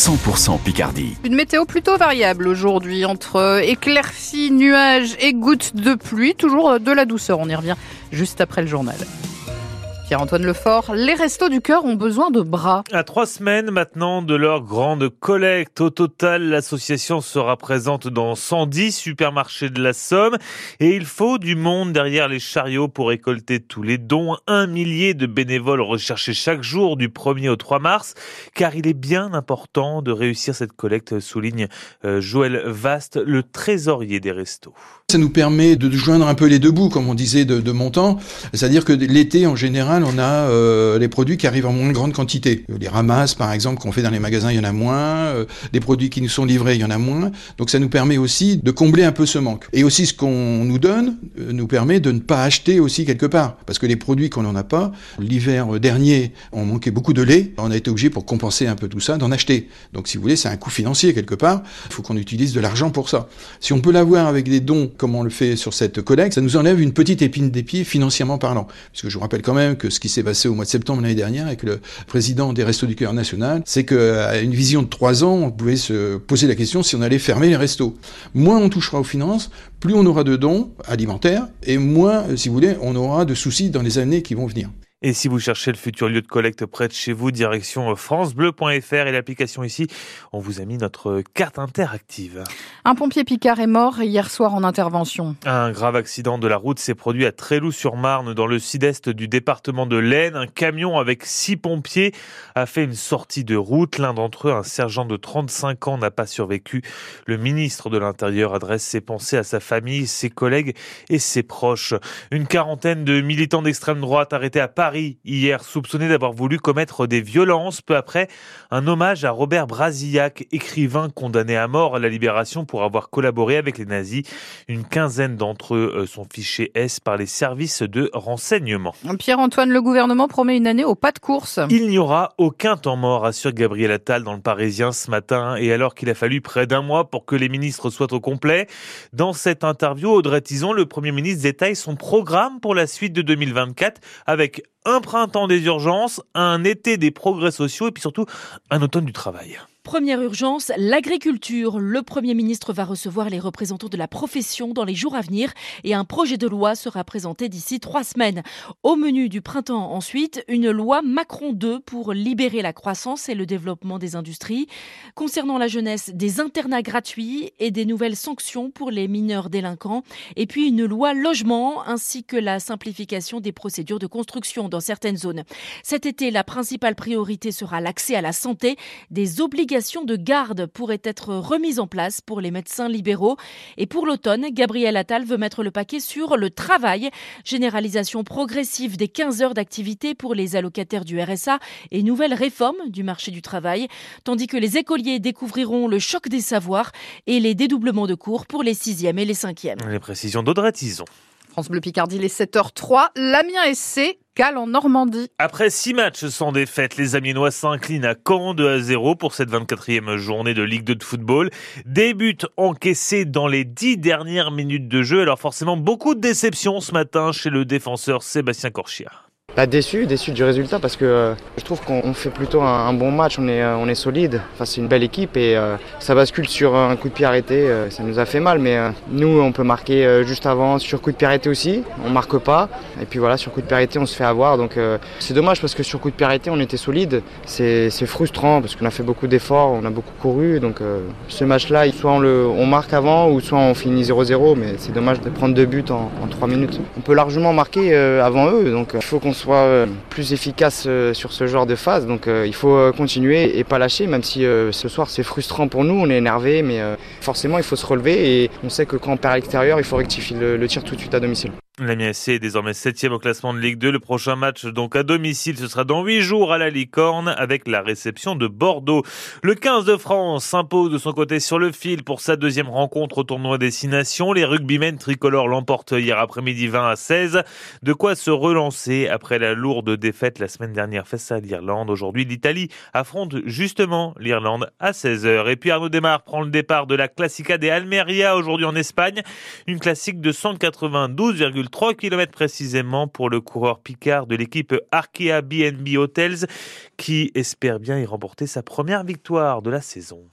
100% Picardie. Une météo plutôt variable aujourd'hui entre éclaircies, nuages et gouttes de pluie. Toujours de la douceur. On y revient juste après le journal. Pierre-Antoine Lefort, les restos du cœur ont besoin de bras. À trois semaines maintenant de leur grande collecte, au total, l'association sera présente dans 110 supermarchés de la Somme et il faut du monde derrière les chariots pour récolter tous les dons. Un millier de bénévoles recherchés chaque jour du 1er au 3 mars, car il est bien important de réussir cette collecte, souligne euh, Joël Vaste, le trésorier des restos. Ça nous permet de joindre un peu les deux bouts, comme on disait, de, de montant. C'est-à-dire que l'été, en général, on a euh, les produits qui arrivent en moins grande quantité. Les ramasses, par exemple, qu'on fait dans les magasins, il y en a moins. Euh, les produits qui nous sont livrés, il y en a moins. Donc ça nous permet aussi de combler un peu ce manque. Et aussi, ce qu'on nous donne euh, nous permet de ne pas acheter aussi quelque part. Parce que les produits qu'on n'en a pas, l'hiver dernier, on manquait beaucoup de lait. On a été obligé, pour compenser un peu tout ça, d'en acheter. Donc si vous voulez, c'est un coût financier quelque part. Il faut qu'on utilise de l'argent pour ça. Si on peut l'avoir avec des dons comme on le fait sur cette collecte, ça nous enlève une petite épine des pieds financièrement parlant. Puisque je vous rappelle quand même que ce qui s'est passé au mois de septembre l'année dernière avec le président des Restos du Cœur National, c'est qu'à une vision de trois ans, on pouvait se poser la question si on allait fermer les restos. Moins on touchera aux finances, plus on aura de dons alimentaires, et moins, si vous voulez, on aura de soucis dans les années qui vont venir. Et si vous cherchez le futur lieu de collecte près de chez vous, direction francebleu.fr et l'application ici, on vous a mis notre carte interactive. Un pompier picard est mort hier soir en intervention. Un grave accident de la route s'est produit à Tréloux-sur-Marne, dans le sud-est du département de l'Aisne. Un camion avec six pompiers a fait une sortie de route. L'un d'entre eux, un sergent de 35 ans, n'a pas survécu. Le ministre de l'Intérieur adresse ses pensées à sa famille, ses collègues et ses proches. Une quarantaine de militants d'extrême droite arrêtés à Paris hier, soupçonné d'avoir voulu commettre des violences. Peu après, un hommage à Robert Brasillac, écrivain condamné à mort à la Libération pour avoir collaboré avec les nazis. Une quinzaine d'entre eux euh, sont fichés S par les services de renseignement. Pierre-Antoine, le gouvernement promet une année au pas de course. Il n'y aura aucun temps mort, assure Gabriel Attal dans le Parisien ce matin. Et alors qu'il a fallu près d'un mois pour que les ministres soient au complet, dans cette interview, Audrey Tison, le Premier ministre, détaille son programme pour la suite de 2024 avec un printemps des urgences, un été des progrès sociaux et puis surtout un automne du travail. Première urgence, l'agriculture. Le Premier ministre va recevoir les représentants de la profession dans les jours à venir et un projet de loi sera présenté d'ici trois semaines. Au menu du printemps ensuite, une loi Macron 2 pour libérer la croissance et le développement des industries. Concernant la jeunesse, des internats gratuits et des nouvelles sanctions pour les mineurs délinquants. Et puis une loi logement ainsi que la simplification des procédures de construction dans certaines zones. Cet été, la principale priorité sera l'accès à la santé, des obligations de garde pourrait être remise en place pour les médecins libéraux. Et pour l'automne, Gabriel Attal veut mettre le paquet sur le travail. Généralisation progressive des 15 heures d'activité pour les allocataires du RSA et nouvelle réforme du marché du travail. Tandis que les écoliers découvriront le choc des savoirs et les dédoublements de cours pour les 6e et les 5e. Les précisions d'Audrey Tison. France Bleu Picardie, les 7h03. L'Amiens SC en Normandie. Après six matchs sans défaite, les Amiénois s'inclinent à Caen 2 à 0 pour cette 24e journée de Ligue 2 de football. Des buts encaissés dans les dix dernières minutes de jeu. Alors forcément, beaucoup de déceptions ce matin chez le défenseur Sébastien Corchia. Pas déçu, déçu du résultat parce que euh, je trouve qu'on fait plutôt un, bon match, on est, euh, on est solide. Enfin, c'est une belle équipe et euh, ça bascule sur un coup de pied arrêté. ça nous a fait mal, mais nous, on peut marquer juste avant sur coup de pied arrêté aussi. On marque pas. Et puis voilà, sur coup de pied arrêté, on se fait avoir. Donc c'est dommage parce que sur coup de pied arrêté, on était solide. C'est frustrant parce qu'on a fait beaucoup d'efforts, on a beaucoup couru. Donc ce match-là, soit on, le, marque avant ou soit on finit 0-0. Mais c'est dommage de prendre deux buts en, 3 minutes. On peut largement marquer avant eux. Donc il faut qu'on soit euh, plus efficace euh, sur ce genre de phase. Donc euh, il faut continuer et pas lâcher, même si ce soir c'est frustrant pour nous, on est énervé, mais forcément il faut se relever et on sait que quand on perd à l'extérieur, il faut rectifier le tir tout de suite à domicile. L'Amiens est désormais septième au classement de Ligue 2. Le prochain match, donc à domicile, ce sera dans huit jours à la Licorne avec la réception de Bordeaux. Le 15 de France s'impose de son côté sur le fil pour sa deuxième rencontre au tournoi Destination. Les rugbymen tricolores l'emportent hier après-midi 20 à 16. De quoi se relancer après la lourde défaite la semaine dernière face à l'Irlande. Aujourd'hui, l'Italie affronte justement l'Irlande à 16h. Et puis Arnaud Desmar prend le départ de la Classica des Almeria aujourd'hui en Espagne. Une classique de 192, 3 km précisément pour le coureur Picard de l'équipe Arkea BNB Hotels qui espère bien y remporter sa première victoire de la saison.